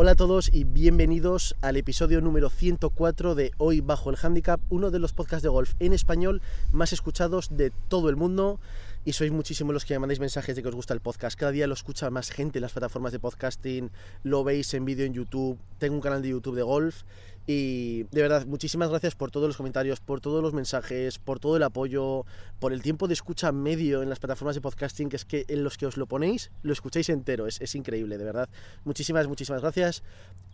Hola a todos y bienvenidos al episodio número 104 de Hoy Bajo el Handicap, uno de los podcasts de golf en español más escuchados de todo el mundo. Y sois muchísimos los que me mandáis mensajes de que os gusta el podcast. Cada día lo escucha más gente en las plataformas de podcasting, lo veis en vídeo en YouTube. Tengo un canal de YouTube de golf y de verdad, muchísimas gracias por todos los comentarios, por todos los mensajes, por todo el apoyo, por el tiempo de escucha medio en las plataformas de podcasting, que es que en los que os lo ponéis, lo escucháis entero. Es, es increíble, de verdad. Muchísimas, muchísimas gracias.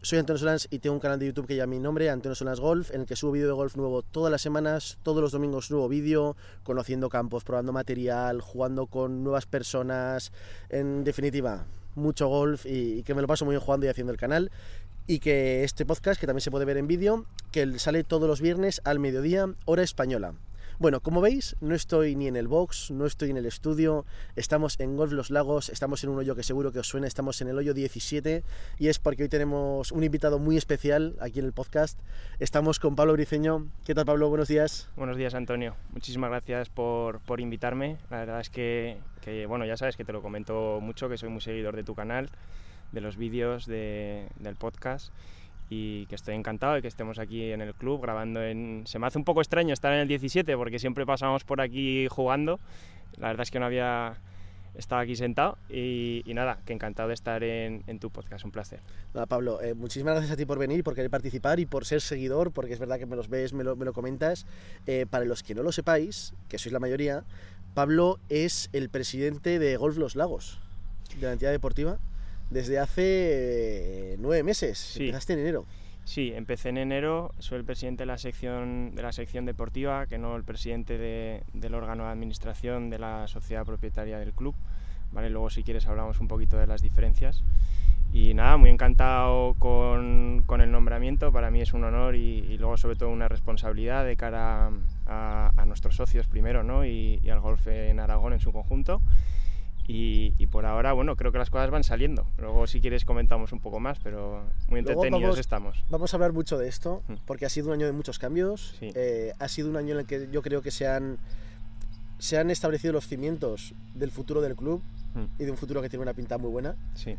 Soy Antonio Solans y tengo un canal de YouTube que lleva mi nombre, Antonio Solans Golf, en el que subo vídeo de golf nuevo todas las semanas, todos los domingos nuevo vídeo, conociendo campos, probando material, jugando con nuevas personas, en definitiva, mucho golf y, y, que me lo paso muy bien jugando y haciendo el canal y que este podcast, que también se puede ver en vídeo, que sale todos los viernes al mediodía, hora española. Bueno, como veis, no estoy ni en el box, no estoy en el estudio, estamos en Golf Los Lagos, estamos en un hoyo que seguro que os suena, estamos en el hoyo 17 y es porque hoy tenemos un invitado muy especial aquí en el podcast. Estamos con Pablo Briceño. ¿Qué tal Pablo? Buenos días. Buenos días Antonio, muchísimas gracias por, por invitarme. La verdad es que, que, bueno, ya sabes que te lo comento mucho, que soy muy seguidor de tu canal, de los vídeos, de, del podcast y que estoy encantado de que estemos aquí en el club grabando en... Se me hace un poco extraño estar en el 17 porque siempre pasamos por aquí jugando. La verdad es que no había estado aquí sentado y, y nada, que encantado de estar en, en tu podcast, un placer. Nada, Pablo, eh, muchísimas gracias a ti por venir, por querer participar y por ser seguidor, porque es verdad que me los ves, me lo, me lo comentas. Eh, para los que no lo sepáis, que sois la mayoría, Pablo es el presidente de Golf Los Lagos, de la entidad deportiva desde hace nueve meses. Sí. Empezaste en enero. Sí, empecé en enero, soy el presidente de la sección, de la sección deportiva, que no el presidente de, del órgano de administración de la sociedad propietaria del club. ¿vale? Luego si quieres hablamos un poquito de las diferencias. Y nada, muy encantado con, con el nombramiento, para mí es un honor y, y, luego sobre todo una responsabilidad de cara a, a nuestros socios primero ¿no? y, y al golf en Aragón en su conjunto. Y, y, por ahora, bueno, creo que las cosas van saliendo. Luego, si quieres, comentamos un poco más, pero muy entretenidos vamos, estamos. Vamos a hablar mucho de esto, porque ha sido un año de muchos cambios. Sí. Eh, ha sido un año en el que yo creo que se han, se han establecido los cimientos del futuro del club Mm. y de un futuro que tiene una pinta muy buena. Sí.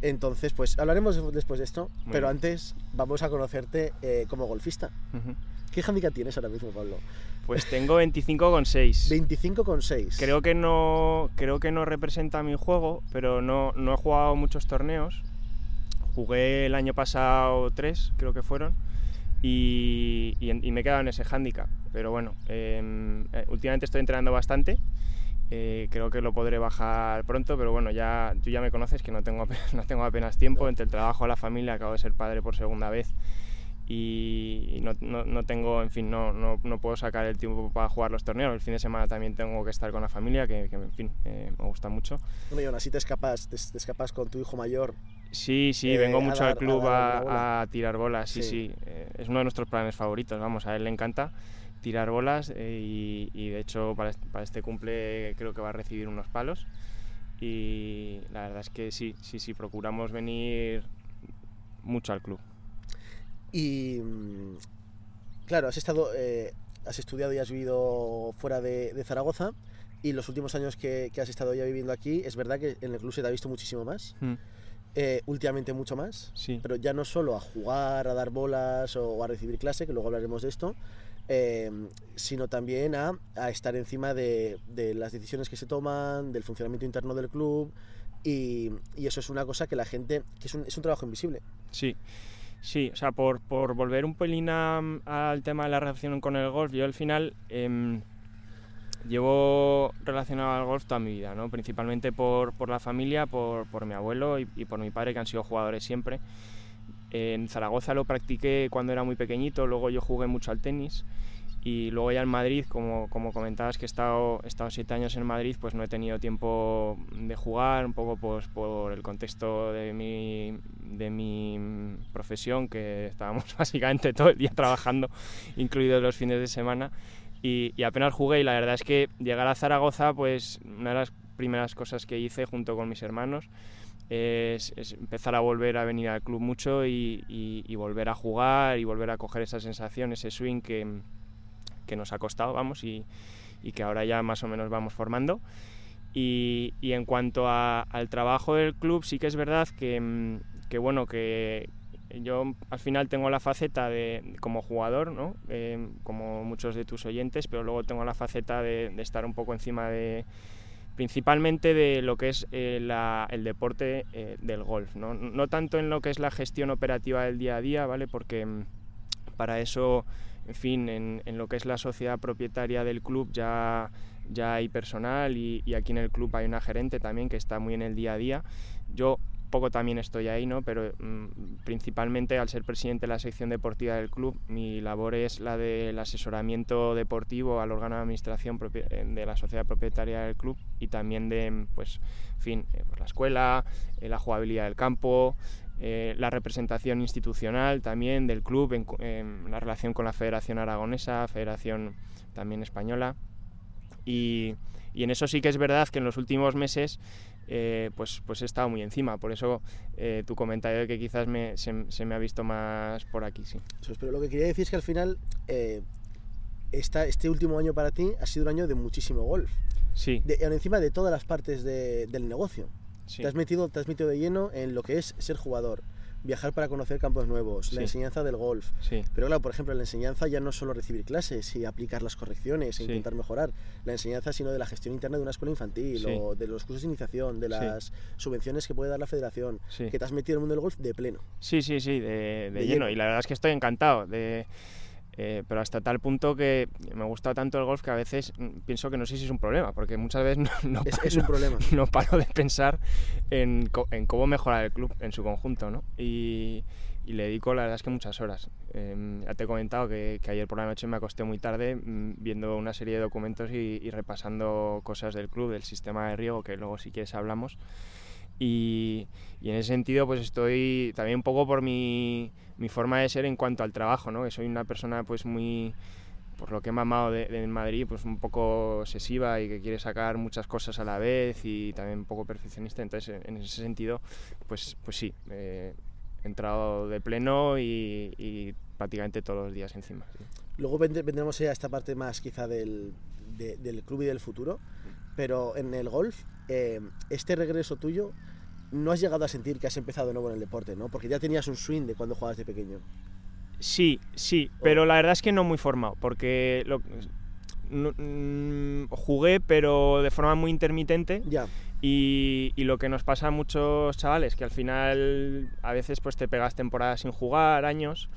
Entonces, pues hablaremos después de esto, Muy pero bien. antes vamos a conocerte eh, como golfista. Ujú. ¿Qué handicap tienes ahora mismo, Pablo? Pues tengo 25,6. 25,6. Creo que no creo que no representa mi juego, pero no, no he jugado muchos torneos. Jugué el año pasado tres, creo que fueron, y, y, y me he quedado en ese handicap. Pero bueno, eh, últimamente estoy entrenando bastante. Eh, creo que lo podré bajar pronto, pero bueno, ya tú ya me conoces que no tengo no tengo apenas tiempo entre el trabajo, la familia, acabo de ser padre por segunda vez y no, no, no, tengo, en fin, no, no, no, puedo sacar el tiempo para jugar los torneos. El fin de semana también tengo que estar con la familia, que, que en fin, eh, me gusta mucho. Bueno, y aún así te escapas, te, te escapas con tu hijo mayor. Sí, sí, eh, vengo mucho dar, al club a, a, a, tirar bolas, sí, sí. sí. Eh, es uno de nuestros planes favoritos, vamos, a él le encanta tirar bolas eh, y, y, de hecho para este, para este cumple creo que va a recibir unos palos y la verdad es que sí, sí, sí, procuramos venir mucho al club. Y claro, has estado, eh, has estudiado y has vivido fuera de, de Zaragoza y los últimos años que, que, has estado ya viviendo aquí, es verdad que en el club se te ha visto muchísimo más. Mm. Eh, últimamente mucho más, sí. pero ya no solo a jugar, a dar bolas o a recibir clase, que luego hablaremos de esto, eh, sino también a, a estar encima de, de, las decisiones que se toman, del funcionamiento interno del club, y, y eso es una cosa que la gente, que es un, es un trabajo invisible. Sí. Sí, o sea, por, por volver un pelín al tema de la relación con el golf, yo al final eh, llevo relacionado al golf toda mi vida, ¿no? principalmente por, por la familia, por, por mi abuelo y, y, por mi padre, que han sido jugadores siempre. En Zaragoza lo practiqué cuando era muy pequeñito, luego yo jugué mucho al tenis y luego ya en Madrid, como, como comentabas que he estado, he estado siete años en Madrid, pues no he tenido tiempo de jugar, un poco pues, por el contexto de mi, de mi profesión, que estábamos básicamente todo el día trabajando, incluidos los fines de semana, y, y, apenas jugué y la verdad es que llegar a Zaragoza, pues una de las primeras cosas que hice junto con mis hermanos es, es empezar a volver a venir al club mucho y, y, y volver a jugar y volver a coger esa sensación, ese swing que que nos ha costado, vamos, y, y, que ahora ya más o menos vamos formando. Y, y en cuanto a, al trabajo del club, sí que es verdad que, que bueno, que yo al final tengo la faceta de como jugador, ¿no? Eh, como muchos de tus oyentes, pero luego tengo la faceta de, de estar un poco encima de principalmente de lo que es eh, la, el deporte eh, del golf, ¿no? no tanto en lo que es la gestión operativa del día a día, ¿vale? Porque mm, para eso, en fin, en, en, lo que es la sociedad propietaria del club ya, ya hay personal y, aquí en el club hay una gerente también que está muy en el día a día. Yo poco también estoy ahí, ¿no? Pero mmm, principalmente al ser presidente de la sección deportiva del club, mi labor es la del asesoramiento deportivo al órgano de administración eh, de la sociedad propietaria del club y también de, pues, fin, eh, pues la escuela, eh, la jugabilidad del campo, eh, la representación institucional también del club en, en, la relación con la Federación Aragonesa, Federación también española. Y, y en eso sí que es verdad que en los últimos meses eh, pues, pues he estado muy encima. Por eso eh, tu comentario de que quizás me, se, se, me ha visto más por aquí, sí. Pero lo que quería decir es que al final eh, esta, este último año para ti ha sido un año de muchísimo golf. Sí. De, encima de todas las partes de, del negocio. Sí. Te, has metido, te has metido de lleno en lo que es ser jugador, viajar para conocer campos nuevos, Sí. la enseñanza del golf. Sí. Pero claro, por ejemplo, la enseñanza ya no es solo recibir clases y aplicar las correcciones e intentar mejorar la enseñanza, sino de la gestión interna de una escuela infantil o de los cursos de iniciación, de las subvenciones que puede dar la federación, que te has metido en el mundo del golf de pleno. Sí, sí, sí, de, de, De lleno. lleno. Y la verdad es que estoy encantado. De, eh, pero hasta tal punto que me gusta tanto el golf que a veces mm, pienso que no sé si es un problema, porque muchas veces no, no, Es, pa- es un problema. no paro de pensar en, en cómo mejorar el club en su conjunto, ¿no? Y, y le dedico la verdad es que muchas horas. Eh, ya te he comentado que, que ayer por la noche me acosté muy tarde mm, viendo una serie de documentos y, y repasando cosas del club, del sistema de riego, que luego si quieres hablamos. Y, y en ese sentido pues estoy también un poco por mi, mi forma de ser en cuanto al trabajo, ¿no? Que soy una persona pues muy por lo que he mamado de, de Madrid, pues un poco obsesiva y que quiere sacar muchas cosas a la vez y también un poco perfeccionista. Entonces, en ese sentido, pues, pues sí, eh, he entrado de pleno y, y prácticamente todos los días encima. sí. Luego vend- vendremos a esta parte más quizá del, de- del club y del futuro, pero en el golf, eh, este regreso tuyo, no has llegado a sentir que has empezado de nuevo en el deporte, ¿no? Porque ya tenías un swing de cuando jugabas de pequeño. Sí, sí, pero la verdad es que no muy formado, porque lo- no- mm, jugué, pero de forma muy intermitente. Ya, Y, y lo que nos pasa a muchos chavales, que al final a veces pues te pegas temporadas sin jugar, años,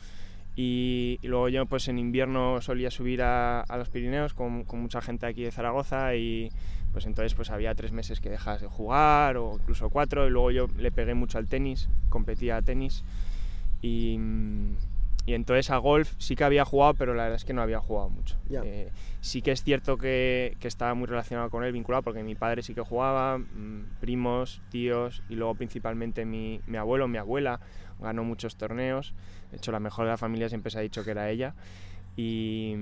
y, y luego yo pues en invierno solía subir a, a los Pirineos con, con mucha gente aquí de Zaragoza y pues entonces pues había tres meses que dejas de jugar o incluso cuatro y luego yo le pegué mucho al tenis, competía a tenis y, y entonces a golf sí que había jugado pero la verdad es que no había jugado mucho. Ya. Eh, sí que es cierto que, que estaba muy relacionado con él, vinculado, porque mi padre sí que jugaba, mm, primos, tíos y luego principalmente mi, mi abuelo, mi abuela, ganó muchos torneos. De hecho, la mejor de la familia siempre se ha dicho que era ella. Y,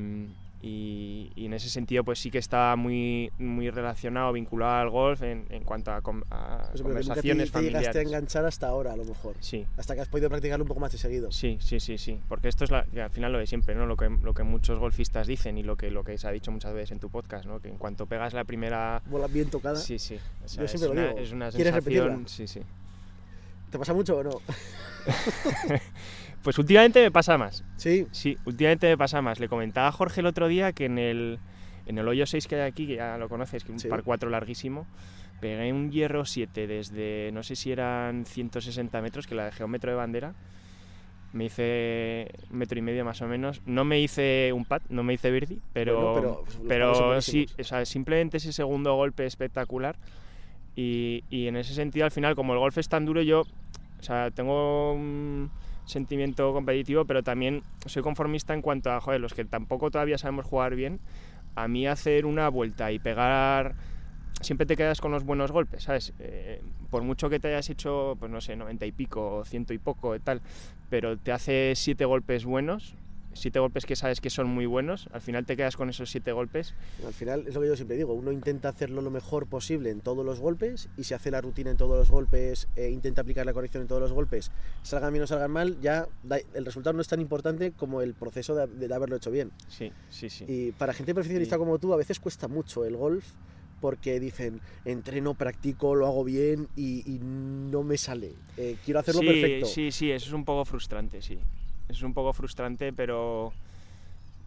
y- y en ese sentido, pues sí que estaba muy, muy relacionado, vinculado al golf en, en cuanto a, com- a Pues, pero que nunca te, conversaciones te llegaste a familiares. enganchar hasta ahora, a lo mejor. Sí, Hasta que has podido practicarlo un poco más de seguido. Sí, sí, sí, sí, porque esto es la- al final lo de siempre, ¿no? Lo que, lo que muchos golfistas dicen y lo que, lo que se ha dicho muchas veces en tu podcast, ¿no? Que en cuanto pegas la primera... Bola bien tocada. Sí, sí, o sea, Yo es, siempre lo una, digo. es una ¿Quieres sensación... repetirla? Sí, sí. ¿Te pasa mucho o no? Pues últimamente me pasa más, Sí, sí, últimamente me pasa más. Le comentaba a Jorge el otro día que en el, en el hoyo 6 que hay aquí, que ya lo conoces, que es un Sí. par 4 larguísimo, pegué un hierro 7 desde, no sé si eran 160 metros, que la dejé a un metro de bandera. Me hice un metro y medio más o menos. No me hice un pat, no me hice birdie, pero, Bueno, pero, pero sí, o sea, simplemente ese segundo golpe espectacular. Y, y en ese sentido, al final, como el golf es tan duro, yo o sea, tengo un sentimiento competitivo, pero también soy conformista en cuanto a, joder, los que tampoco todavía sabemos jugar bien, a mí hacer una vuelta y pegar, siempre te quedas con los buenos golpes, ¿sabes? Eh, por mucho que te hayas hecho, pues no sé, 90 y pico, ciento y poco, tal, pero te hace siete golpes buenos, siete golpes que sabes que son muy buenos, al final te quedas con esos siete golpes al final es lo que yo siempre digo, uno intenta hacerlo lo mejor posible en todos los golpes y si hace la rutina en todos los golpes, e intenta aplicar la corrección en todos los golpes, salgan bien o salgan mal, ya da- el resultado no es tan importante como el proceso de, de haberlo hecho bien. Sí, sí, sí. Y para gente perfeccionista como tú a veces cuesta mucho el golf porque dicen, entreno, practico, lo hago bien y, y no me sale. Eh, quiero hacerlo sí, perfecto. Sí, sí, eso es un poco frustrante, sí. Es un poco frustrante, pero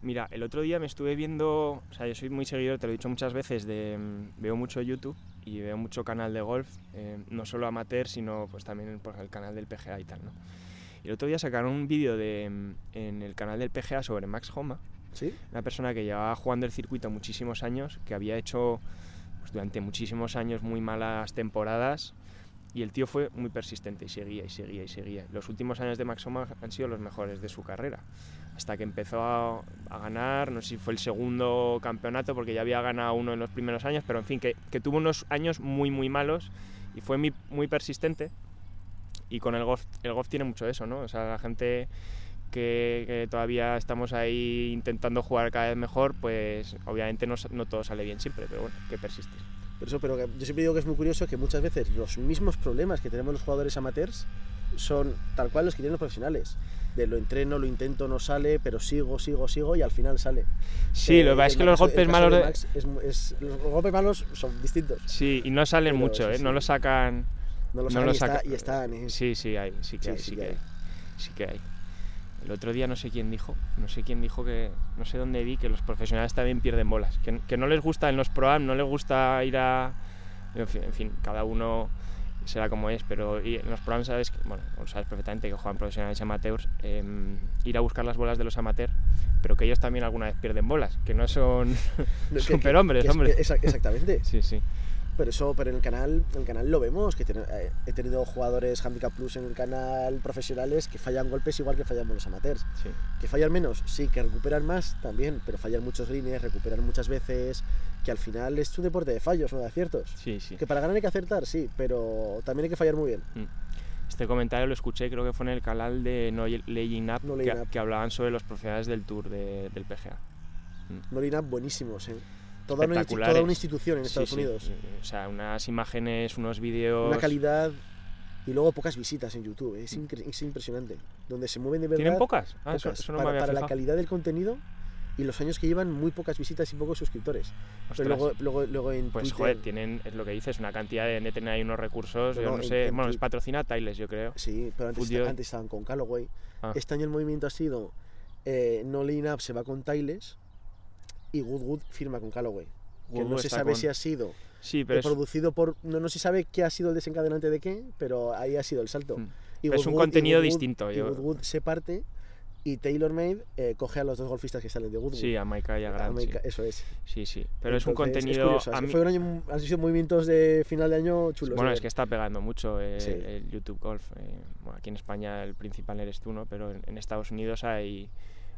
mira, el otro día me estuve viendo, o sea, yo soy muy seguidor, te lo he dicho muchas veces, de, mm, veo mucho YouTube y veo mucho canal de golf, eh, no solo amateur, sino pues también por el canal del PGA y tal, ¿no? Y el otro día sacaron un vídeo de, mm, en el canal del PGA sobre Max Homa, ¿Sí? una persona que llevaba jugando el circuito muchísimos años, que había hecho pues, durante muchísimos años muy malas temporadas y el tío fue muy persistente y seguía y seguía y seguía. Los últimos años de Max Homa han sido los mejores de su carrera, hasta que empezó a, a ganar, no sé si fue el segundo campeonato, porque ya había ganado uno en los primeros años, pero en fin, que, que tuvo unos años muy, muy malos y fue muy, muy persistente. Y con el golf, el golf tiene mucho eso, ¿no? O sea, la gente que, que todavía estamos ahí intentando jugar cada vez mejor, pues obviamente no, no todo sale bien siempre, pero bueno, que persistes. Por eso, pero yo siempre digo que es muy curioso que muchas veces los mismos problemas que tenemos los jugadores amateurs son tal cual los que tienen los profesionales. De lo entreno, lo intento, no sale, pero sigo, sigo, sigo y al final sale. Sí, Eh, lo que pasa es que los golpes malos de de- Max es mu- es- los golpes malos son distintos. Sí, y no salen Pero mucho, sí, ¿eh? sí. No lo sacan... No lo No sacan lo y, está- y están. ¿eh? Sí, sí hay, sí que Sí, hay, sí que que hay. hay. Sí que hay. El otro día no sé quién dijo, no sé quién dijo que, no sé dónde vi, que los profesionales también pierden bolas, que, que no les gusta en los pro no les gusta ir a... En fin, en fin, cada uno será como es, pero y en los pro sabes, que, bueno, lo sabes perfectamente que juegan profesionales y amateurs, em, ir a buscar las bolas de los amateurs, pero que ellos también alguna vez pierden bolas, que no son No, superhombres, que hombre. exactamente. Sí, sí. Pero eso, pero en el canal, en el canal lo vemos, que tiene- eh, he tenido jugadores Handicap Plus en el canal profesionales que fallan golpes igual que fallamos los amateurs. sí. Que fallan menos, sí, que recuperan más también, pero fallan muchos líneas, recuperan muchas veces, que al final es un deporte de fallos, no de aciertos. Sí, sí. Que para ganar hay que acertar, sí, pero también hay que fallar muy bien. Este comentario lo escuché, creo que fue en el canal de No Laying Up, No que, Laying Up. que hablaban sobre los profesionales del Tour de- del PGA. Nolina, buenísimos, ¿eh? Toda una, toda una institución en Sí, Estados sí. Unidos. O sea, unas imágenes, unos vídeos. Una calidad y luego pocas visitas en YouTube, es, es impresionante. Donde se mueven de verdad. ¿Tienen pocas? Ah, eso, pocas. eso no para me había para la calidad del contenido y los años que llevan, muy pocas visitas y pocos suscriptores. Ostras. Pero luego, luego, luego en Pues Twitter, joder, tienen, es lo que dices, una cantidad de, de tener ahí unos recursos, No, yo no, en- sé, en bueno, les patrocina Tiles, yo creo. Sí, pero antes, Footjoy. antes estaban con Callaway. Ah. Este año el movimiento ha sido eh, No Lean Up se va con Tiles y Goodwood firma con Callaway. Que no se sabe con- si ha sido Sí, eh, pero es, producido por. No, no se sabe qué ha sido el desencadenante de qué, pero ahí ha sido el salto. Mm. Y es un y contenido Goodwood- distinto, Y yo- Goodwood se parte y TaylorMade eh, coge a los dos golfistas que salen de Goodwood. sí, a Maika y a A Grant, sí. América- Eso es. sí, sí. Pero es un Entonces, contenido... curioso, a así mí- Fue un año, han sido movimientos de final de año chulos. Bueno, de es que está pegando mucho eh, Sí. el YouTube Golf. eh, bueno, aquí en España el principal eres tú, ¿no? Pero en, en Estados Unidos hay,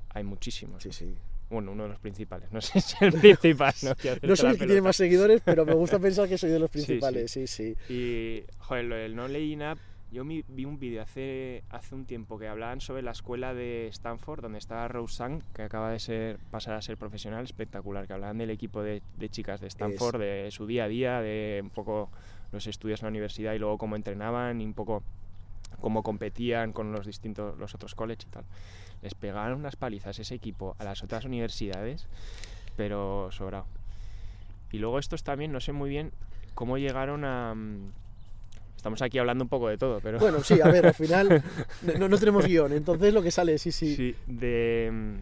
hay muchísimos. Sí, ¿no? sí. Bueno, uno de los principales. No sé si el principal. No, No soy el que tiene más seguidores, pero me gusta pensar que soy de los Sí, sí. principales. Sí, sí. Y, joder, lo del No Laying Up, yo vi un vídeo hace, hace un tiempo que hablaban sobre la escuela de Stanford, donde estaba Rose Sang, que acaba de ser, pasar a ser profesional, espectacular, que hablaban del equipo de, de chicas de Stanford, de su día a día, de un poco los estudios en la universidad y luego cómo entrenaban y un poco cómo competían con los distintos, los otros colleges y tal. Les pegaron unas palizas ese equipo a las otras universidades, pero sobrado. Y luego estos también, no sé muy bien cómo llegaron a... mm, Estamos aquí hablando un poco de todo, pero... Bueno, sí, a ver, al final no, no tenemos guion, entonces lo que sale, sí, sí. Sí, de... mm,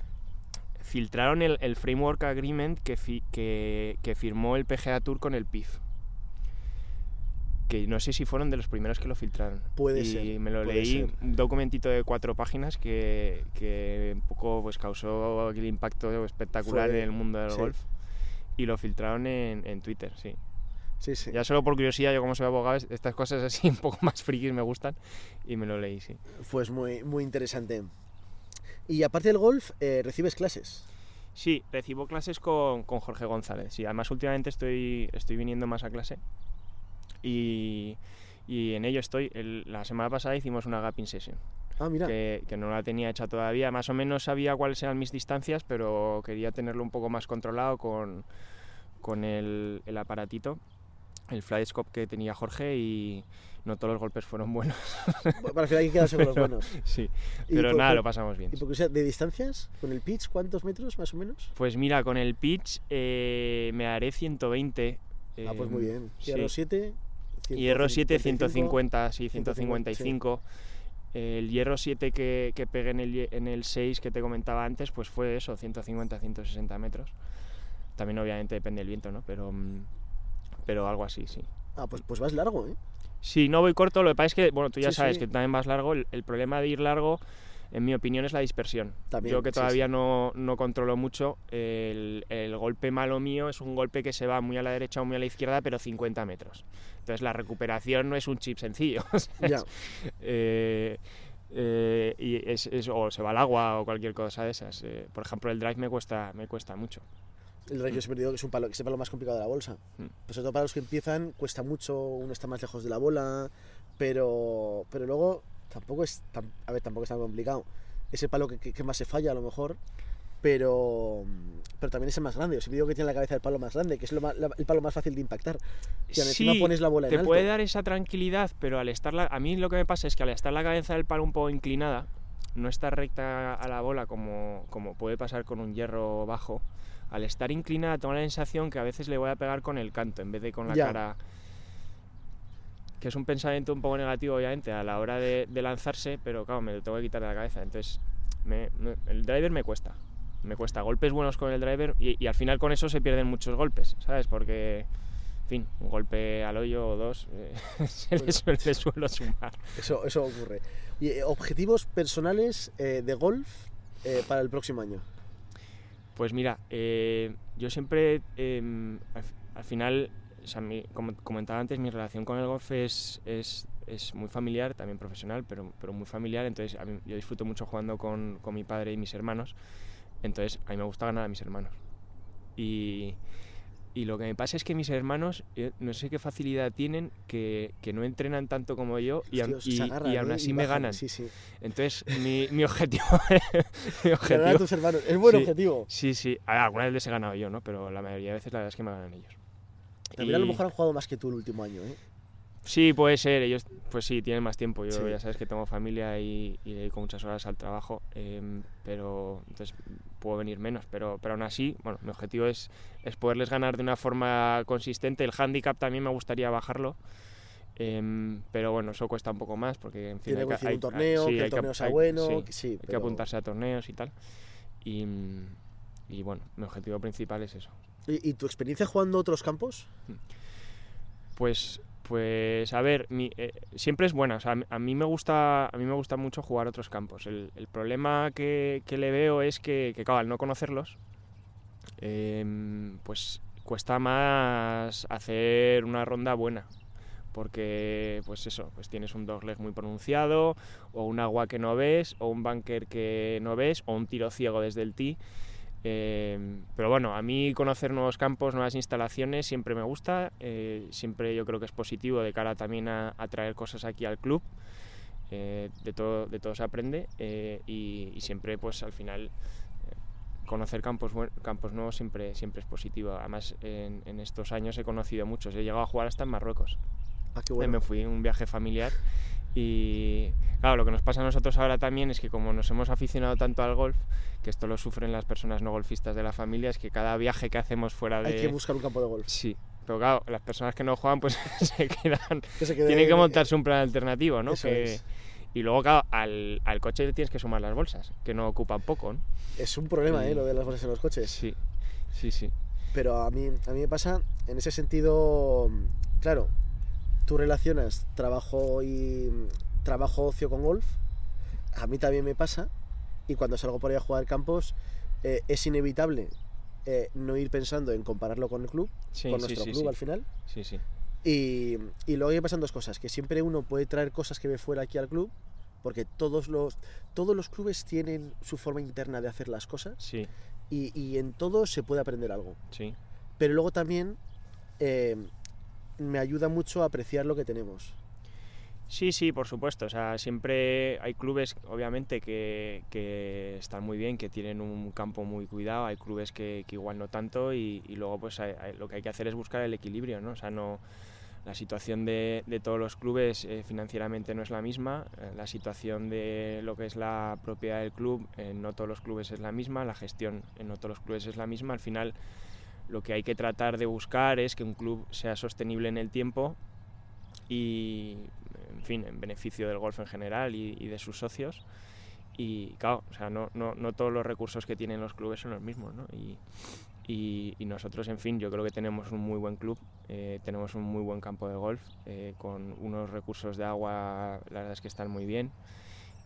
Filtraron el, el Framework Agreement que, fi- que, que firmó el PGA Tour con el PIF. Que no sé si fueron de los primeros que lo filtraron. Puede y ser, me lo leí, ser. un documentito de cuatro páginas que, que un poco pues, causó el impacto espectacular Fue- en el mundo del sí. golf. Y lo filtraron en, en Twitter, sí. Sí, sí. Ya solo por curiosidad, yo como soy abogado, es- estas cosas así un poco más frikis me gustan y me lo leí, sí. Pues muy, muy interesante. Y aparte del golf, eh, recibes clases. Sí, recibo clases con, con Jorge González. Sí, además últimamente estoy, estoy viniendo más a clase y, y en ello estoy. El- la semana pasada hicimos una gapping session Ah, mira. que, que no la tenía hecha todavía. Más o menos sabía cuáles eran mis distancias, pero quería tenerlo un poco más controlado con, con el, el aparatito, el flyscope que tenía Jorge y no todos los golpes fueron buenos. Para al final hay que quedarse con los buenos. sí, Y pero por- nada, por- lo pasamos bien. Y por curiosidad, ¿de distancias? ¿Con el pitch cuántos metros más o menos? Pues mira, con el pitch eh, me haré 120 ah, pues muy Em, bien. sí. Hierro 7. Hierro 7, 155. 150, sí, 155. El hierro 7 que, que pegué en el, en el 6 que te comentaba antes, pues fue eso, 150, 160 metros. También obviamente depende del viento, ¿no? Pero, mm, pero algo así, sí. Ah, pues, pues vas largo, ¿eh? Sí, no voy corto, lo que pasa es que, bueno, tú ya Sí, sabes sí. que también vas largo. El, el problema de ir largo, en mi opinión, es la dispersión. También, Yo que sí, todavía sí. No, no controlo mucho, el, el golpe malo mío es un golpe que se va muy a la derecha o muy a la izquierda, pero 50 metros. Entonces la recuperación no es un chip sencillo. Ya. Eh, eh, y es, es- o se va al agua o cualquier cosa de esas. Eh, por ejemplo, el drive me cuesta, me cuesta mucho. El rey yo siempre digo que es un palo, que es el palo más complicado de la bolsa. Mm. Pues sobre todo para los que empiezan, cuesta mucho, uno está más lejos de la bola, pero, pero luego tampoco es tan, a ver, tampoco es tan complicado. Es el palo que, que- que más se falla a lo mejor, pero, pero también es el más grande. Yo siempre digo que tiene la cabeza el palo más grande, que es lo ma- la- el palo más fácil de impactar. Y encima Sí, pones la bola en te alto. puede dar esa tranquilidad, pero al estar la, a mí lo que me pasa es que al estar la cabeza del palo un poco inclinada, no está recta a la bola como, como puede pasar con un hierro bajo, al estar inclinada tengo la sensación que a veces le voy a pegar con el canto en vez de con la Ya. cara. Que es un pensamiento un poco negativo, obviamente, a la hora de, de lanzarse, pero claro, me lo tengo que quitar de la cabeza. Entonces, me- me- el driver me cuesta. Me cuesta golpes buenos con el driver y, y al final con eso se pierden muchos golpes, ¿sabes? Porque, en fin, un golpe al hoyo o dos eh, se le Bueno. suele, le suelo sumar. Eso, eso ocurre. Y eh, objetivos personales eh, de golf para el próximo año. Pues mira, yo siempre, em, al, al final, sea, mi- como comentaba antes, mi relación con el golf es, es, es muy familiar, también profesional, pero, pero muy familiar. Entonces, a mí- yo disfruto mucho jugando con, con mi padre y mis hermanos. Entonces, a mí me gusta ganar a mis hermanos. Y, y lo que me pasa es que mis hermanos, eh, no sé qué facilidad tienen, que, que no entrenan tanto como yo y, y- agarran, y aún ¿eh? así me bajan. ganan. Sí, sí. Entonces, mi, mi objetivo... mi Ganar a objetivo tus hermanos. Es buen Sí. objetivo. Sí, sí. A ver, algunas veces he ganado yo, ¿no? Pero la mayoría de veces la verdad es que me ganan ellos. También a lo Y- mejor han jugado más que tú el último año, ¿eh? Sí, puede ser. Ellos, pues sí, tienen más tiempo. Yo Sí. ya sabes que tengo familia y, y dedico muchas horas al trabajo, em, pero entonces puedo venir menos. Pero, pero aún así, bueno, mi objetivo es, es poderles ganar de una forma consistente. El handicap también me gustaría bajarlo. em, pero bueno, eso cuesta un poco más porque en fin, Tiene hay que coincidir un torneo, sí, que el hay torneo sea hay- bueno, sí, que sí, hay que apuntarse a torneos y tal. Y, y bueno, mi objetivo principal es eso. ¿Y, tu experiencia jugando otros campos? Pues, pues a ver, mi- eh, siempre es buena. A mí- me gusta, a mí me gusta mucho jugar otros campos. El, problema que, le veo es que, que, al no conocerlos, em, pues cuesta más hacer una ronda buena. Porque, pues eso, pues tienes un dogleg muy pronunciado, o un agua que no ves, o un bunker que no ves, o un tiro ciego desde el tee. Eh, pero bueno, a mí conocer nuevos campos, nuevas instalaciones siempre me gusta, eh, siempre yo creo que es positivo de cara también a, a traer cosas aquí al club, eh, de, todo, de todo se aprende eh, y, y siempre pues al final eh, conocer campos, campos nuevos siempre, siempre es positivo. Además en, en estos años he conocido muchos, he llegado a jugar hasta en Marruecos. Ah, qué Eh, bueno. Me fui en un viaje familiar y claro, lo que nos pasa a nosotros ahora también es que como nos hemos aficionado tanto al golf, que esto lo sufren las personas no golfistas de la familia, es que cada viaje que hacemos fuera de... Hay que buscar un campo de golf. Sí, pero claro, las personas que no juegan pues se quedan... Que se quede- Tienen que montarse un plan alternativo, ¿no? Eso Que- es. Y luego, claro, al, al coche le tienes que sumar las bolsas, que no ocupan poco, ¿no? Es un problema, ¿eh? Lo de las bolsas en los coches. Sí, sí, sí. Pero a mí, a mí me pasa, en ese sentido, claro, tú relacionas trabajo y trabajo ocio con golf. A mí también me pasa. Y cuando salgo por ahí a jugar campos, eh, es inevitable eh, no ir pensando en compararlo con el club, Sí, con sí, nuestro sí, club al final. Sí, sí. Y, y luego pasan dos cosas, que siempre uno puede traer cosas que ve fuera aquí al club, porque todos los, todos los clubes tienen su forma interna de hacer las cosas Sí, y, y en todo se puede aprender algo. sí. Pero luego también eh, me ayuda mucho a apreciar lo que tenemos. Sí, sí, por supuesto. O sea, siempre hay clubes, obviamente, que, que están muy bien, que tienen un campo muy cuidado. Hay clubes que, que igual no tanto y, luego pues lo que hay que hacer es buscar el equilibrio, ¿no? O sea, no, la situación de, de todos los clubes eh, financieramente no es la misma. eh, la situación de lo que es la propiedad del club, eh, no todos los clubes es la misma. La gestión en no todos los clubes es la misma. Al final lo que hay que tratar de buscar es que un club sea sostenible en el tiempo y, en fin, en beneficio del golf en general y, y de sus socios. Y claro, o sea, no, no, no, todos los recursos que tienen los clubes son los mismos, ¿no? Y, y, y nosotros, en fin, yo creo que tenemos un muy buen club, eh, tenemos un muy buen campo de golf, eh, con unos recursos de agua, la verdad es que están muy bien.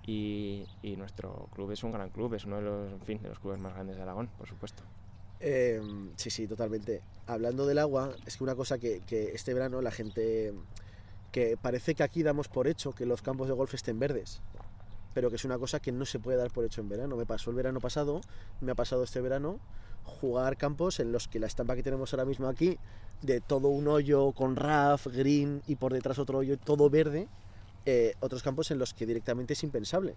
Y, y, nuestro club es un gran club, es uno de los, en fin, de los clubes más grandes de Aragón, por supuesto. Eh, sí, sí, totalmente. Hablando del agua, es que una cosa que, que, este verano la gente, que parece que aquí damos por hecho que los campos de golf estén verdes, pero que es una cosa que no se puede dar por hecho en verano. Me pasó el verano pasado, me ha pasado este verano, jugar campos en los que la estampa que tenemos ahora mismo aquí, de todo un hoyo con RAF, green y por detrás otro hoyo todo verde, eh, otros campos en los que directamente es impensable.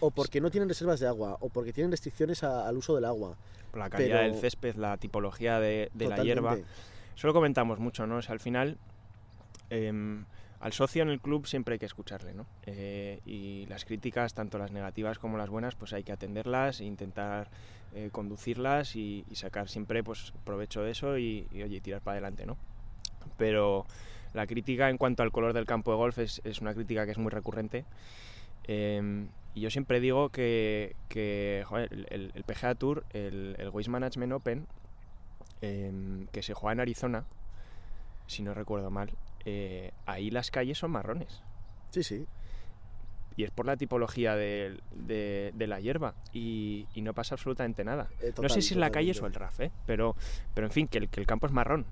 O porque no tienen reservas de agua, o porque tienen restricciones a, al uso del agua. Por la calidad Pero... del césped, la tipología de, de la hierba. Eso lo comentamos mucho, ¿no? O sea, al final, eh, al socio en el club siempre hay que escucharle, ¿no? Eh, y las críticas, tanto las negativas como las buenas, pues hay que atenderlas e intentar eh, conducirlas y, y, sacar siempre pues, provecho de eso y, y, oye, tirar para adelante, ¿no? Pero la crítica en cuanto al color del campo de golf es, es una crítica que es muy recurrente. Eh, y yo siempre digo que, que joder, el, el, PGA Tour, el, el Waste Management Open, eh, que se juega en Arizona, si no recuerdo mal, eh, ahí las calles son marrones. Sí, sí. Y es por la tipología de, de, de la hierba y, y, no pasa absolutamente nada. Eh, total, no sé si es la calle o el RAF, ¿eh? pero, pero en fin, que el, que el campo es marrón.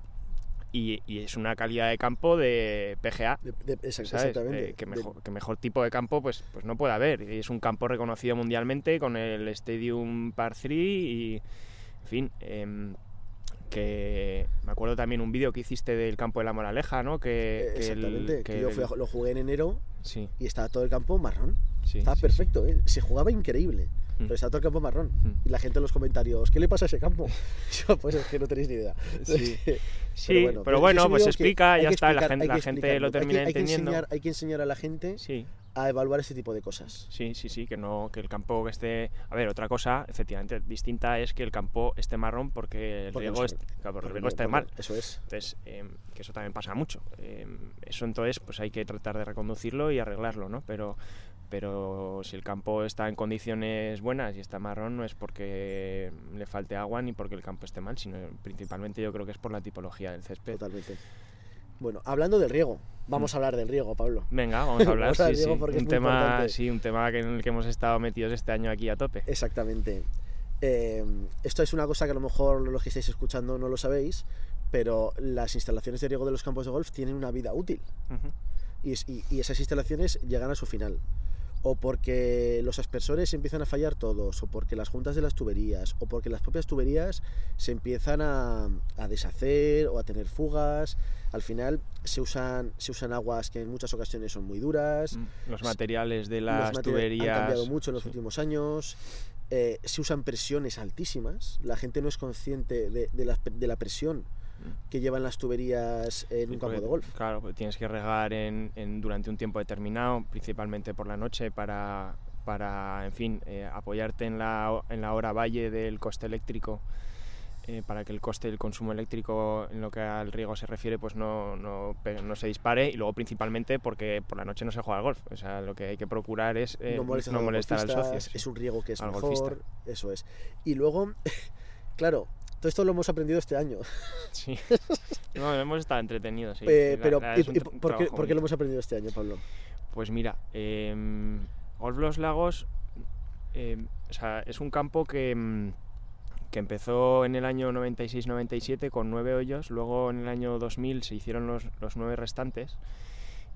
Y, y, es una calidad de campo de PGA. De, de, exact, ¿sabes? exactamente. Eh, que, mejor, que, mejor, tipo de campo pues, pues no puede haber. Es un campo reconocido mundialmente con el Stadium Par 3 y, en fin, eh, que me acuerdo también un vídeo que hiciste del campo de la Moraleja, ¿no? Que, que Exactamente, el, que, que yo lo jugué en enero sí. y estaba todo el campo marrón. Sí, estaba sí, perfecto, ¿eh? se jugaba increíble. Mm. Pero estaba todo el campo marrón. Mm. Y la gente en los comentarios, ¿qué le pasa a ese campo? yo, pues es que no tenéis ni idea. Sí, pero bueno, pero bueno pues explica, ya está, explicar, la gente, la gente lo termina hay que, entendiendo. Hay que, enseñar, hay que enseñar a la gente sí a evaluar ese tipo de cosas. Sí, sí, sí, que no que el campo que esté... A ver, otra cosa, efectivamente, distinta es que el campo esté marrón porque el porque riego, no claro, el riego esté mal. Eso es. Entonces, eh, que eso también pasa mucho. Eh, eso entonces, pues hay que tratar de reconducirlo y arreglarlo, ¿no? Pero, pero si el campo está en condiciones buenas y está marrón, no es porque le falte agua ni porque el campo esté mal, sino principalmente yo creo que es por la tipología del césped. Totalmente. Bueno, hablando del riego, vamos a hablar del riego, Pablo. Venga, vamos a hablar, sí, sí. Un tema, sí, un tema en el que hemos estado metidos este año aquí a tope. Exactamente. Eh, esto es una cosa que a lo mejor los que estáis escuchando no lo sabéis, pero las instalaciones de riego de los campos de golf tienen una vida útil. Uh -huh. y, y, y, esas instalaciones llegan a su final. O porque los aspersores empiezan a fallar todos, o porque las juntas de las tuberías, o porque las propias tuberías se empiezan a, a deshacer o a tener fugas. Al final se usan, se usan aguas que en muchas ocasiones son muy duras. Mm, Los materiales de las materiales tuberías han cambiado mucho en los sí. últimos años. Eh, se usan presiones altísimas. La gente no es consciente de, de, la, de la presión que llevan las tuberías en un campo de golf. Claro, pues tienes que regar en, en, durante un tiempo determinado, principalmente por la noche, para, para en fin, eh, apoyarte en la, en la hora valle del coste eléctrico. Eh, para que el coste del consumo eléctrico en lo que al riego se refiere pues no, no, no, se dispare y luego principalmente porque por la noche no se juega al golf o sea lo que hay que procurar es eh, no, no molestar al socio es un riego que es al mejor golfista. eso es y luego claro todo esto lo hemos aprendido este año. Sí. No, hemos estado entretenidos. Sí. Eh, pero, la, la ¿y, y por, qué, ¿por, qué, lo hemos aprendido este año, Pablo? Pues mira, eh, Golf Los Lagos eh, o sea, es un campo que, mm, que empezó en el año 96-97 con nueve hoyos, luego en el año 2000 se hicieron los, los nueve restantes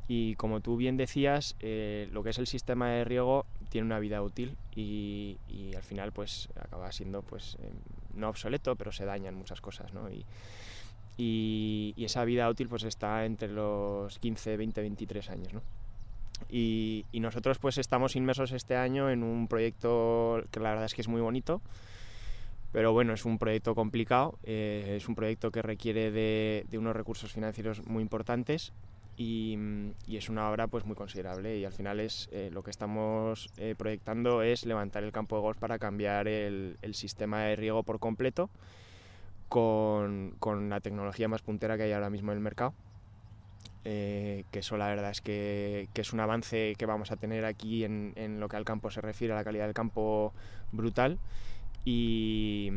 y como tú bien decías, eh, lo que es el sistema de riego tiene una vida útil y, y al final pues acaba siendo pues eh, no obsoleto, pero se dañan muchas cosas, ¿no? Y, y, y, esa vida útil pues está entre los 15, 20, 23 años, ¿no? Y, y, nosotros pues estamos inmersos este año en un proyecto que la verdad es que es muy bonito, pero bueno, es un proyecto complicado, eh, es un proyecto que requiere de, de unos recursos financieros muy importantes y, es una obra pues muy considerable y al final es eh, lo que estamos eh, proyectando es levantar el campo de golf para cambiar el, sistema de riego por completo con, con la tecnología más puntera que hay ahora mismo en el mercado. Eh, que eso la verdad es que, que, es un avance que vamos a tener aquí en, en, lo que al campo se refiere, a la calidad del campo brutal y,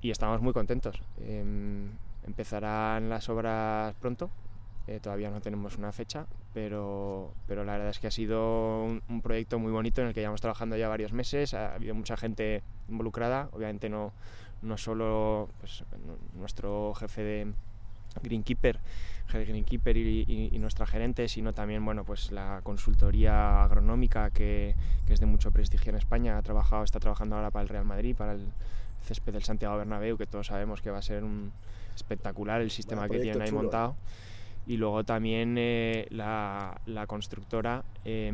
y estamos muy contentos. Eh, empezarán las obras pronto, eh, todavía no tenemos una fecha, pero, pero la verdad es que ha sido un, un, proyecto muy bonito en el que llevamos trabajando ya varios meses, ha habido mucha gente involucrada, obviamente no, no solo pues, nuestro jefe de Greenkeeper, Greenkeeper y, y, y, nuestra gerente, sino también bueno, pues la consultoría agronómica que, que, es de mucho prestigio en España, ha trabajado, está trabajando ahora para el Real Madrid, para el césped del Santiago Bernabéu, que todos sabemos que va a ser un espectacular el sistema bueno, que tienen ahí chulo. montado. Y luego también eh, la, la, constructora, eh,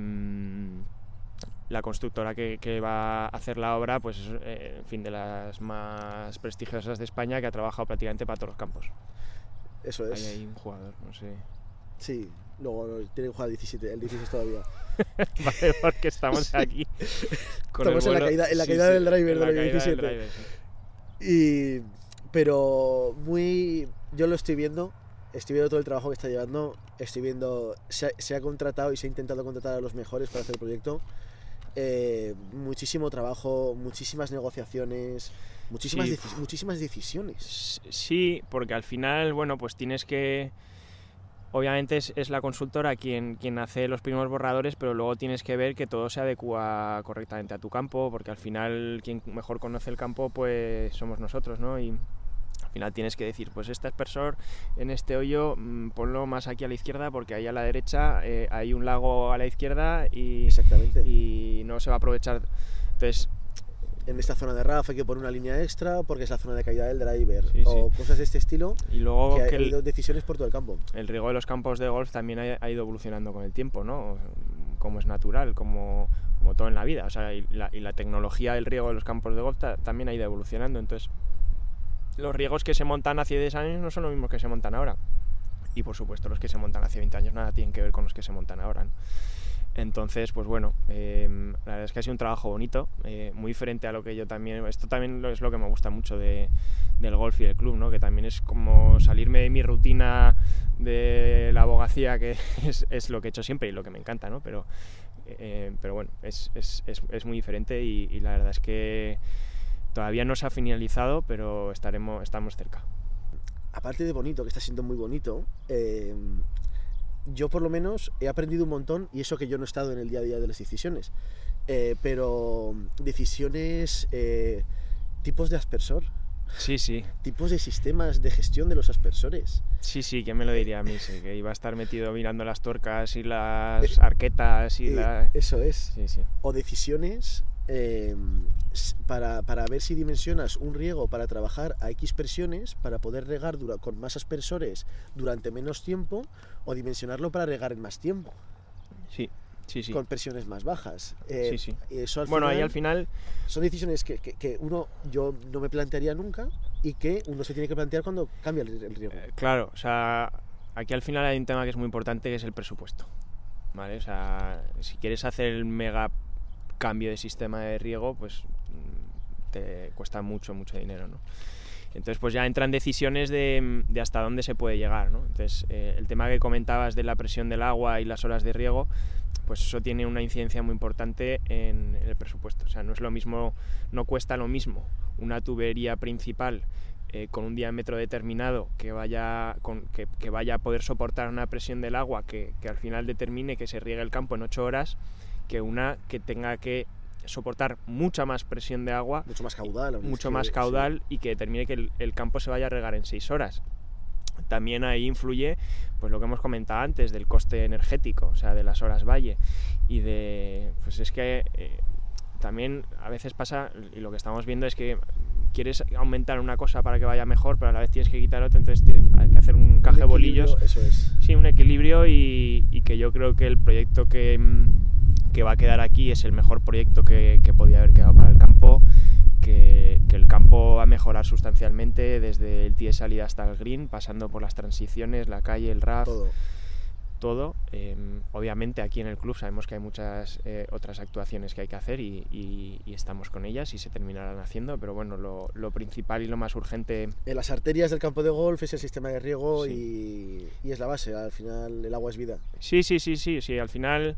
la constructora que, que, va a hacer la obra, pues eh, en fin, de las más prestigiosas de España, que ha trabajado prácticamente para todos los campos. Eso es. Hay ahí un jugador, no sé. Sí, luego tiene que jugar el 17, el 16 todavía. vale, porque estamos aquí. Con estamos en la caída, en la caída sí, del driver del 17. Del driver, sí. Y, pero muy. Yo lo estoy viendo, estoy viendo todo el trabajo que está llevando, estoy viendo. Se ha, se ha contratado y se ha intentado contratar a los mejores para hacer el proyecto. Eh, muchísimo trabajo, muchísimas negociaciones, muchísimas, Sí. deci- muchísimas decisiones. Sí, porque al final, bueno, pues tienes que. Obviamente es, es la consultora quien, quien hace los primeros borradores, pero luego tienes que ver que todo se adecua correctamente a tu campo, porque al final quien mejor conoce el campo, pues somos nosotros, ¿no? Y final tienes que decir, pues este aspersor en este hoyo, mm, ponlo más aquí a la izquierda, porque ahí a la derecha eh, hay un lago a la izquierda y, Exactamente. y no se va a aprovechar. Entonces, en esta zona de RAF hay que poner una línea extra porque es la zona de caída del driver Sí, o sí. cosas de este estilo y luego que ha que el- habido decisiones por todo el campo. el riego de los campos de golf también ha, ha ido evolucionando con el tiempo, ¿no? Como es natural, como, como todo en la vida. O sea, y la, y la tecnología del riego de los campos de golf ta- también ha ido evolucionando. Entonces, los riegos que se montan hace 10 años no son los mismos que se montan ahora. Y por supuesto, los que se montan hace 20 años nada tienen que ver con los que se montan ahora. ¿no? Entonces, pues bueno, eh, la verdad es que ha sido un trabajo bonito, eh, muy diferente a lo que yo también. Esto también es lo que me gusta mucho de, del golf y del club, ¿no? que también es como salirme de mi rutina de la abogacía, que es, es lo que he hecho siempre y lo que me encanta, ¿no? pero, eh, pero bueno, es, es, es muy diferente y, y, la verdad es que todavía no se ha finalizado, pero estaremos, estamos cerca. Aparte de bonito, que está siendo muy bonito, eh, yo por lo menos he aprendido un montón y eso que yo no he estado en el día a día de las decisiones, eh, pero decisiones, eh, tipos de aspersor. Sí, sí. Tipos de sistemas de gestión de los aspersores. Sí, sí, ¿quién me lo diría a mí? Sí, que iba a estar metido mirando las tuercas y las arquetas y Eh, la... Eso es. Sí, sí. O decisiones eh, para, para ver si dimensionas un riego para trabajar a X presiones, para poder regar dura- con más aspersores durante menos tiempo, o dimensionarlo para regar en más tiempo, Sí, sí, sí. con presiones más bajas. Eh, Sí, sí. Eso al Bueno, final ahí al final, son decisiones que, que- que uno yo no me plantearía nunca y que uno se tiene que plantear cuando cambia el, el riego. eh, claro, o sea, aquí al final hay un tema que es muy importante, que es el presupuesto. ¿Vale? O sea, si quieres hacer el mega cambio de sistema de riego, pues mm, te cuesta mucho, mucho dinero, ¿no? Entonces, pues ya entran decisiones de, de hasta dónde se puede llegar, ¿no? Entonces, eh, el tema que comentabas de la presión del agua y las horas de riego, pues eso tiene una incidencia muy importante en, en el presupuesto. O sea, no es lo mismo, no cuesta lo mismo una tubería principal eh, con un diámetro determinado que vaya, con, que, que, vaya a poder soportar una presión del agua que, que al final determine que se riegue el campo en 8 horas que una que tenga que soportar mucha más presión de agua, mucho más caudal, mucho más caudal sí. y que determine que el, el, campo se vaya a regar en 6 horas. También ahí influye pues lo que hemos comentado antes del coste energético, o sea, de las horas valle y de pues es que eh, también a veces pasa y lo que estamos viendo es que quieres aumentar una cosa para que vaya mejor, pero a la vez tienes que quitar otra, entonces hay que hacer un caje de bolillos. Eso es. Sí, un equilibrio y, y, que yo creo que el proyecto que, que va a quedar aquí es el mejor proyecto que, que podía haber quedado para el campo. Que, que, el campo va a mejorar sustancialmente desde el tee de salida hasta el green, pasando por las transiciones, la calle, el RAF. Todo. todo. Em, obviamente aquí en el club sabemos que hay muchas eh, otras actuaciones que hay que hacer y, y- y estamos con ellas y se terminarán haciendo, pero bueno, lo, lo principal y lo más urgente En las arterias del campo de golf es el sistema de riego Sí. y, y es la base. Al final el agua es vida. Sí, sí, sí, sí, sí. Al final,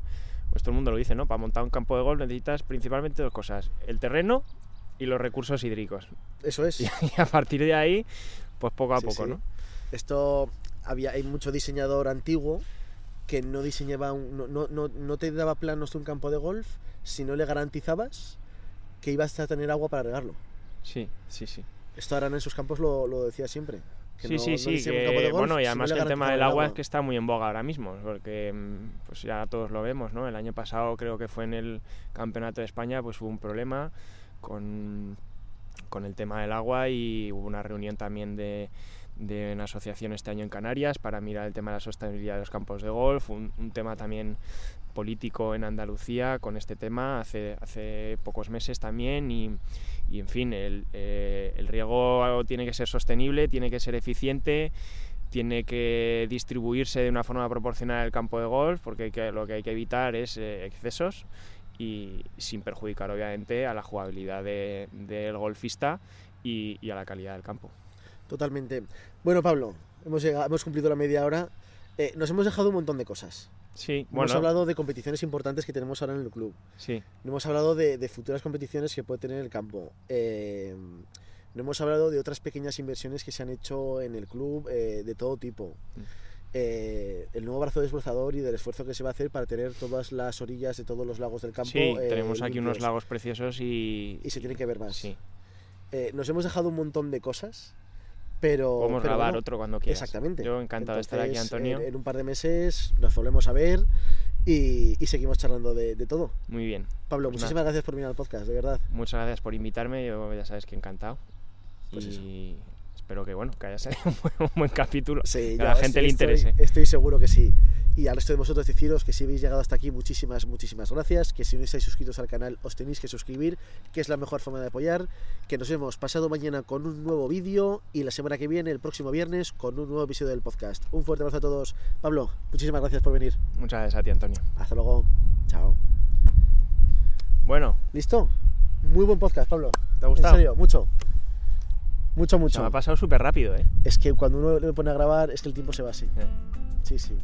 pues todo el mundo lo dice, ¿no? Para montar un campo de golf necesitas principalmente dos cosas: el terreno y los recursos hídricos. Eso es. Y a partir de ahí, pues poco a Sí, poco, sí. ¿no? Esto había hay mucho diseñador antiguo que no diseñaba un- no, no, no, no te daba planos de un campo de golf si no le garantizabas que ibas a tener agua para regarlo. Sí, sí, sí. Esto Arana en sus campos lo, lo decía siempre. Que Sí, no- sí, no sí. que- golf bueno, y además que el tema del el agua es que está muy en boga ahora mismo, porque mm, pues ya todos lo vemos, ¿no? El año pasado creo que fue en el Campeonato de España, pues hubo un problema con, con el tema del agua y hubo una reunión también de, de una asociación este año en Canarias para mirar el tema de la sostenibilidad de los campos de golf, un, un tema también político en Andalucía con este tema hace, hace pocos meses también y, y, en fin, el, eh, el riego tiene que ser sostenible, tiene que ser eficiente, tiene que distribuirse de una forma proporcional el campo de golf porque que- lo que hay que evitar es eh, excesos y sin perjudicar obviamente a la jugabilidad de- del golfista y, y a la calidad del campo. Totalmente. Bueno, Pablo, hemos, llegado, hemos cumplido la media hora. Eh, nos hemos dejado un montón de cosas. Sí, Hemos bueno, hablado de competiciones importantes que tenemos ahora en el club. sí, No hemos hablado de, de futuras competiciones que puede tener el campo. Eh, no hemos hablado de otras pequeñas inversiones que se han hecho en el club eh, de todo tipo. Mm. Eh, el nuevo brazo desbrozador y del esfuerzo que se va a hacer para tener todas las orillas de todos los lagos del campo. sí, eh, tenemos aquí unos lagos preciosos y... Y se tiene que ver más. Sí, Eh, nos hemos dejado un montón de cosas, pero. podemos pero grabar bueno, otro cuando quieras. Exactamente. Yo encantado de estar aquí, Antonio. En, en un par de meses nos volvemos a ver y, y seguimos charlando de, de todo. Muy bien. Pablo, Pues muchísimas gracias por venir al podcast, de verdad. Muchas gracias por invitarme, yo ya sabes que encantado. Pues y espero que bueno, que haya salido un buen, un buen capítulo. Sí, que a la gente le estoy- interese. Estoy seguro que sí. Y al resto de vosotros deciros que si habéis llegado hasta aquí, muchísimas, muchísimas gracias. Que si no estáis suscritos al canal, os tenéis que suscribir, que es la mejor forma de apoyar. Que nos vemos pasado mañana con un nuevo vídeo y la semana que viene, el próximo viernes, con un nuevo episodio del podcast. Un fuerte abrazo a todos. Pablo, muchísimas gracias por venir. Muchas gracias a ti, Antonio. Hasta luego. Chao. Bueno, ¿Listo? Muy buen podcast, Pablo. ¿te ha gustado? En serio, mucho. Mucho, Se mucho. me ha pasado súper rápido, ¿eh? Es que cuando uno le pone a grabar es que el tiempo se va así. Eh. Sí, sí.